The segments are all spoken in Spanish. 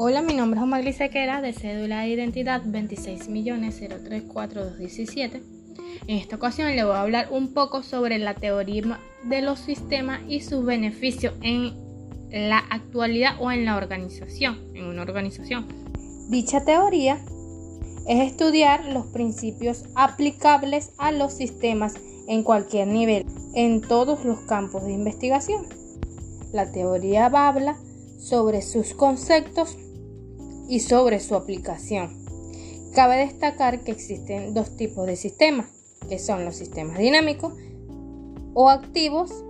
Hola, mi nombre es Omar Sequera de cédula de identidad 26.034.217. En esta ocasión le voy a hablar un poco sobre la teoría de los sistemas y sus beneficios en la actualidad o en la organización, en una organización. Dicha teoría es estudiar los principios aplicables a los sistemas en cualquier nivel, en todos los campos de investigación. La teoría habla sobre sus conceptos y sobre su aplicación. Cabe destacar que existen dos tipos de sistemas, que son los sistemas dinámicos o activos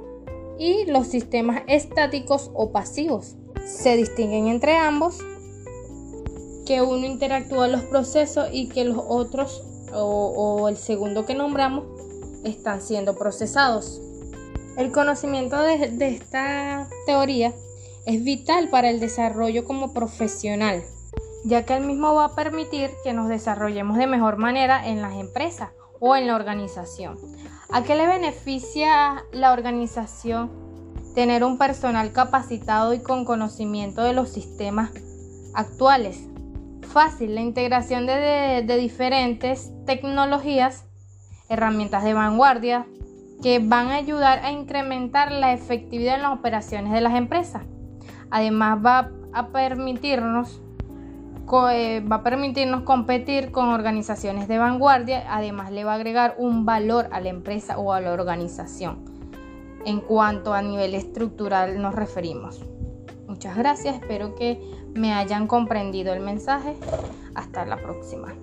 y los sistemas estáticos o pasivos. Se distinguen entre ambos que uno interactúa los procesos y que los otros o, el segundo que nombramos están siendo procesados. El conocimiento de esta teoría es vital para el desarrollo como profesional ya que el mismo va a permitir que nos desarrollemos de mejor manera en las empresas o en la organización. ¿A qué le beneficia la organización tener un personal capacitado y con conocimiento de los sistemas actuales? Fácil, la integración de, diferentes tecnologías, herramientas de vanguardia, que van a ayudar a incrementar la efectividad en las operaciones de las empresas. Además va a permitirnos va a permitirnos competir con organizaciones de vanguardia, además le va a agregar un valor a la empresa o a la organización en cuanto a nivel estructural nos referimos. Muchas gracias, espero que me hayan comprendido el mensaje. Hasta la próxima.